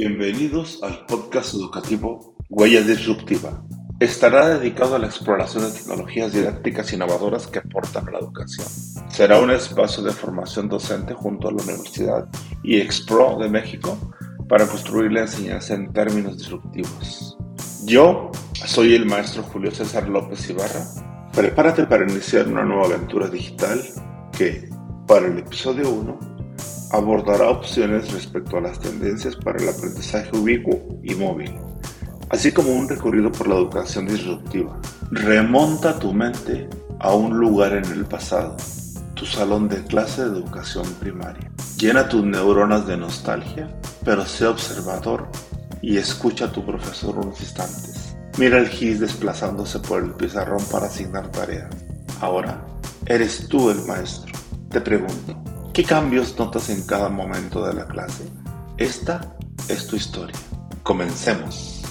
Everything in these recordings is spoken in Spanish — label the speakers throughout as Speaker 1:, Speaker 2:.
Speaker 1: Bienvenidos al podcast educativo Huella Disruptiva. Estará dedicado a la exploración de tecnologías didácticas innovadoras que aportan a la educación. Será un espacio de formación docente junto a la Universidad y Expro de México para construir la enseñanza en términos disruptivos. Yo soy el maestro Julio César López Ibarra. Prepárate para iniciar una nueva aventura digital que, para el episodio 1, abordará opciones respecto a las tendencias para el aprendizaje ubicuo y móvil, así como un recorrido por la educación disruptiva. Remonta tu mente a un lugar en el pasado, tu salón de clase de educación primaria. Llena tus neuronas de nostalgia, pero sé observador y escucha a tu profesor unos instantes. Mira el GIS desplazándose por el pizarrón para asignar tareas. Ahora, eres tú el maestro. Te pregunto, ¿Qué cambios notas en cada momento de la clase? Esta es tu historia. Comencemos.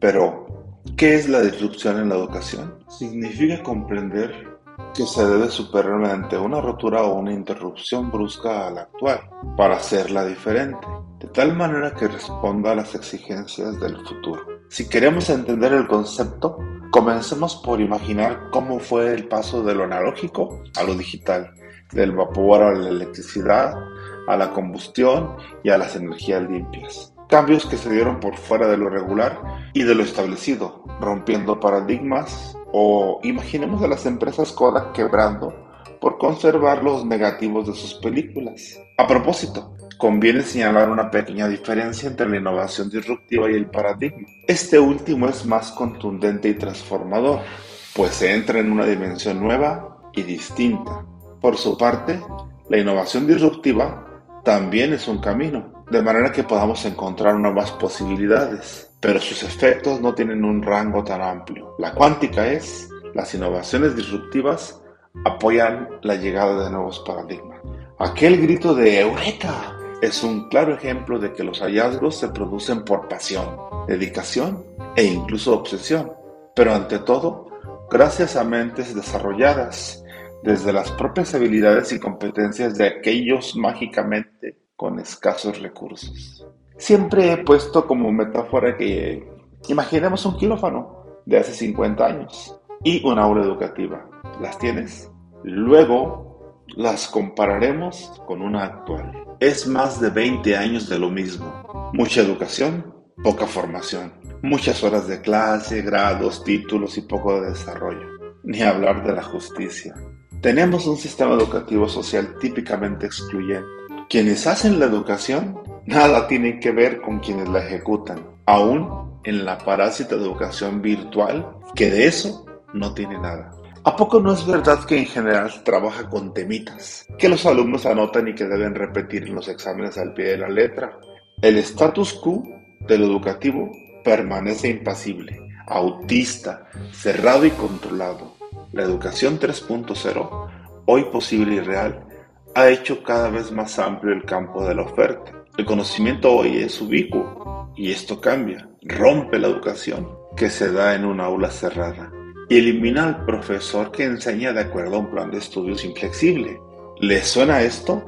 Speaker 1: Pero, ¿qué es la disrupción en la educación? Significa comprender que se debe superar mediante una rotura o una interrupción brusca a la actual para hacerla diferente, de tal manera que responda a las exigencias del futuro. Si queremos entender el concepto, comencemos por imaginar cómo fue el paso de lo analógico a lo digital, del vapor a la electricidad, a la combustión y a las energías limpias. Cambios que se dieron por fuera de lo regular y de lo establecido, rompiendo paradigmas o imaginemos a las empresas Kodak quebrando por conservar los negativos de sus películas. A propósito, conviene señalar una pequeña diferencia entre la innovación disruptiva y el paradigma. Este último es más contundente y transformador, pues se entra en una dimensión nueva y distinta. Por su parte, la innovación disruptiva también es un camino, de manera que podamos encontrar nuevas posibilidades pero sus efectos no tienen un rango tan amplio. La cuántica es, las innovaciones disruptivas apoyan la llegada de nuevos paradigmas. Aquel grito de Eureka es un claro ejemplo de que los hallazgos se producen por pasión, dedicación e incluso obsesión, pero ante todo, gracias a mentes desarrolladas desde las propias habilidades y competencias de aquellos mágicamente con escasos recursos. Siempre he puesto como metáfora que imaginemos un quirófano de hace 50 años y una aula educativa. ¿Las tienes? Luego las compararemos con una actual. Es más de 20 años de lo mismo. Mucha educación, poca formación. Muchas horas de clase, grados, títulos y poco de desarrollo. Ni hablar de la justicia. Tenemos un sistema educativo social típicamente excluyente. Quienes hacen la educación nada tiene que ver con quienes la ejecutan, aún en la parásita educación virtual, que de eso no tiene nada. ¿A poco no es verdad que en general se trabaja con temitas, que los alumnos anotan y que deben repetir en los exámenes al pie de la letra? El status quo del educativo permanece impasible, autista, cerrado y controlado. La educación 3.0, hoy posible y real, ha hecho cada vez más amplio el campo de la oferta. El conocimiento hoy es ubicuo y esto cambia, rompe la educación que se da en una aula cerrada elimina al profesor que enseña de acuerdo a un plan de estudios inflexible. ¿Les suena esto?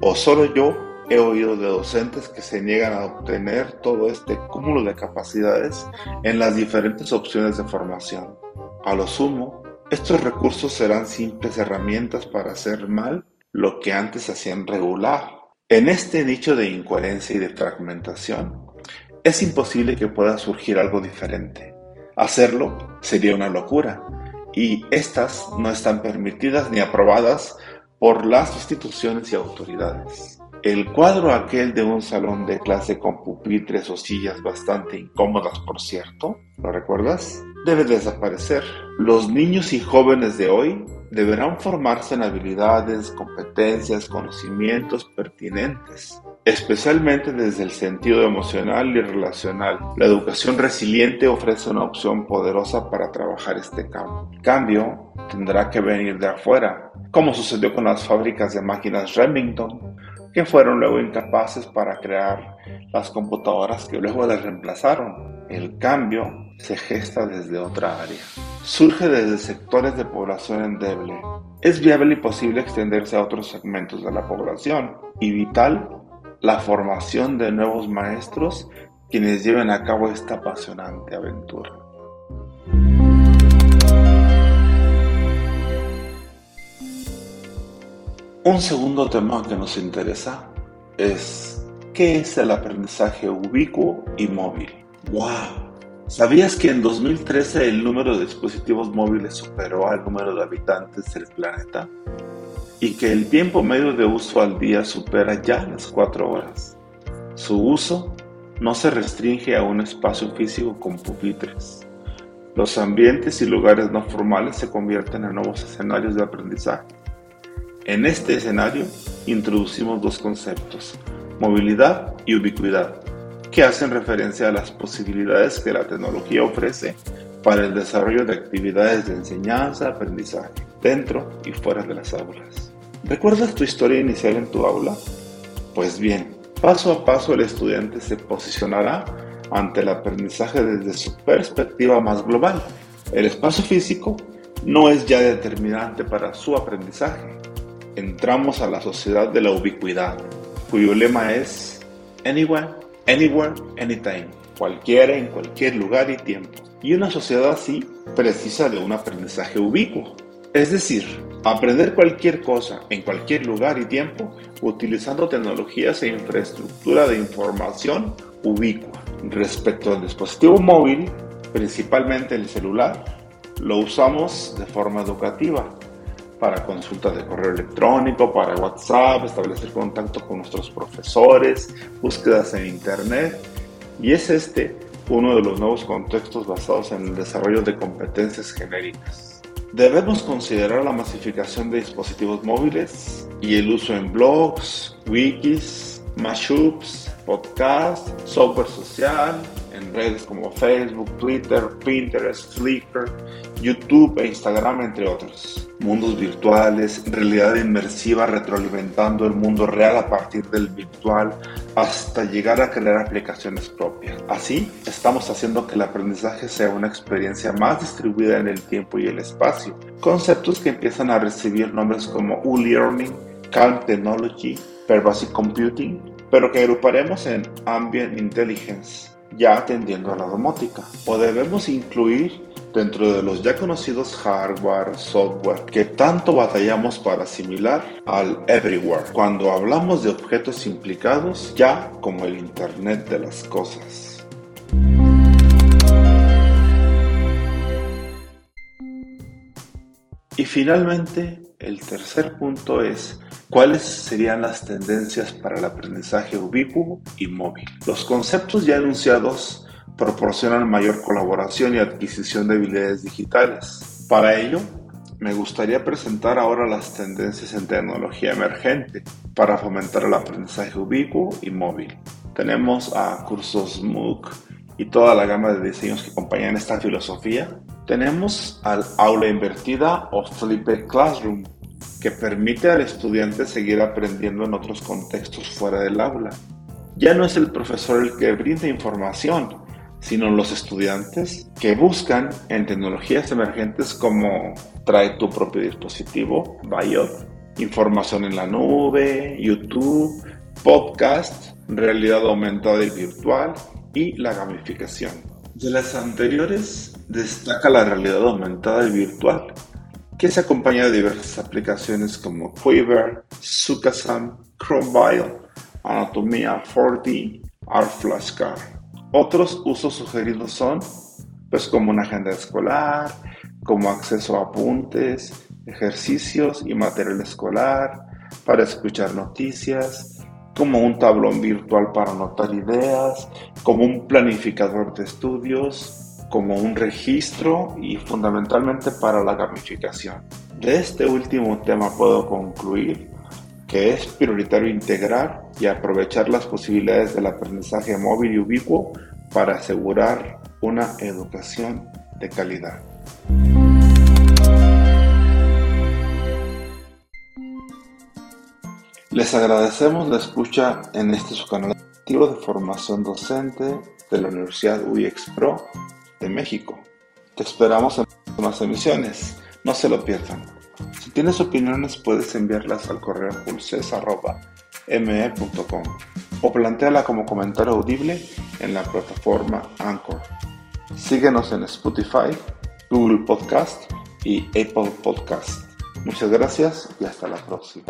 Speaker 1: ¿O solo yo he oído de docentes que se niegan a obtener todo este cúmulo de capacidades en las diferentes opciones de formación? A lo sumo, estos recursos serán simples herramientas para hacer mal lo que antes hacían regular. En este nicho de incoherencia y de fragmentación, es imposible que pueda surgir algo diferente. Hacerlo sería una locura, y estas no están permitidas ni aprobadas por las instituciones y autoridades. El cuadro aquel de un salón de clase con pupitres o sillas bastante incómodas, por cierto, ¿lo recuerdas? Debe desaparecer. Los niños y jóvenes de hoy deberán formarse en habilidades, competencias, conocimientos pertinentes, especialmente desde el sentido emocional y relacional. La educación resiliente ofrece una opción poderosa para trabajar este campo. El cambio tendrá que venir de afuera, como sucedió con las fábricas de máquinas Remington, que fueron luego incapaces para crear las computadoras que luego las reemplazaron. El cambio se gesta desde otra área. Surge desde sectores de población endeble. Es viable y posible extenderse a otros segmentos de la población y vital la formación de nuevos maestros quienes lleven a cabo esta apasionante aventura. Un segundo tema que nos interesa es ¿qué es el aprendizaje ubicuo y móvil? ¡Wow! ¿Sabías que en 2013 el número de dispositivos móviles superó al número de habitantes del planeta? Y que el tiempo medio de uso al día supera ya las 4 horas. Su uso no se restringe a un espacio físico con pupitres. Los ambientes y lugares no formales se convierten en nuevos escenarios de aprendizaje. En este escenario introducimos dos conceptos, movilidad y ubicuidad que hacen referencia a las posibilidades que la tecnología ofrece para el desarrollo de actividades de enseñanza, aprendizaje, dentro y fuera de las aulas. ¿Recuerdas tu historia inicial en tu aula? Pues bien, paso a paso el estudiante se posicionará ante el aprendizaje desde su perspectiva más global. El espacio físico no es ya determinante para su aprendizaje. Entramos a la sociedad de la ubicuidad, cuyo lema es Anywhere, Anywhere, anytime, cualquiera, en cualquier lugar y tiempo. Y una sociedad así precisa de un aprendizaje ubicuo. Es decir, aprender cualquier cosa en cualquier lugar y tiempo utilizando tecnologías e infraestructura de información ubicua. Respecto al dispositivo móvil, principalmente el celular, lo usamos de forma educativa, para consultas de correo electrónico, para WhatsApp, establecer contacto con nuestros profesores, búsquedas en Internet. Y es este uno de los nuevos contextos basados en el desarrollo de competencias genéricas. Debemos considerar la masificación de dispositivos móviles y el uso en blogs, wikis, mashups, podcasts, software social, en redes como Facebook, Twitter, Pinterest, Flickr, YouTube e Instagram, entre otros mundos virtuales, realidad inmersiva retroalimentando el mundo real a partir del virtual hasta llegar a crear aplicaciones propias. Así, estamos haciendo que el aprendizaje sea una experiencia más distribuida en el tiempo y el espacio. Conceptos que empiezan a recibir nombres como U-Learning, Calm Technology, Pervasive Computing, pero que agruparemos en Ambient Intelligence, ya atendiendo a la domótica. O debemos incluir dentro de los ya conocidos hardware, software que tanto batallamos para asimilar al everywhere, cuando hablamos de objetos implicados ya como el Internet de las Cosas. Finalmente, el tercer punto es cuáles serían las tendencias para el aprendizaje ubicuo y móvil. Los conceptos ya enunciados proporcionan mayor colaboración y adquisición de habilidades digitales. Para ello, me gustaría presentar ahora las tendencias en tecnología emergente para fomentar el aprendizaje ubicuo y móvil. Tenemos a cursos MOOC y toda la gama de diseños que acompañan esta filosofía. Tenemos al aula invertida o flipped classroom, que permite al estudiante seguir aprendiendo en otros contextos fuera del aula. Ya no es el profesor el que brinda información, sino los estudiantes que buscan en tecnologías emergentes como trae tu propio dispositivo, Biot, información en la nube, YouTube, podcast, realidad aumentada y virtual y la gamificación. De las anteriores destaca la realidad aumentada y virtual, que se acompaña de diversas aplicaciones como Quiver, Sukasam, Chromebile, Anatomía 4D, Art Flashcard. Otros usos sugeridos son, pues como una agenda escolar, como acceso a apuntes, ejercicios y material escolar, para escuchar noticias, como un tablón virtual para anotar ideas, como un planificador de estudios, como un registro y fundamentalmente para la gamificación. De este último tema puedo concluir que es prioritario integrar y aprovechar las posibilidades del aprendizaje móvil y ubicuo para asegurar una educación de calidad. Les agradecemos la escucha en este su canal de formación docente de la Universidad UIEX Pro de México. Te esperamos en más emisiones, no se lo pierdan. Si tienes opiniones puedes enviarlas al correo pulses.me.com o planteala como comentario audible en la plataforma Anchor. Síguenos en Spotify, Google Podcast y Apple Podcast. Muchas gracias y hasta la próxima.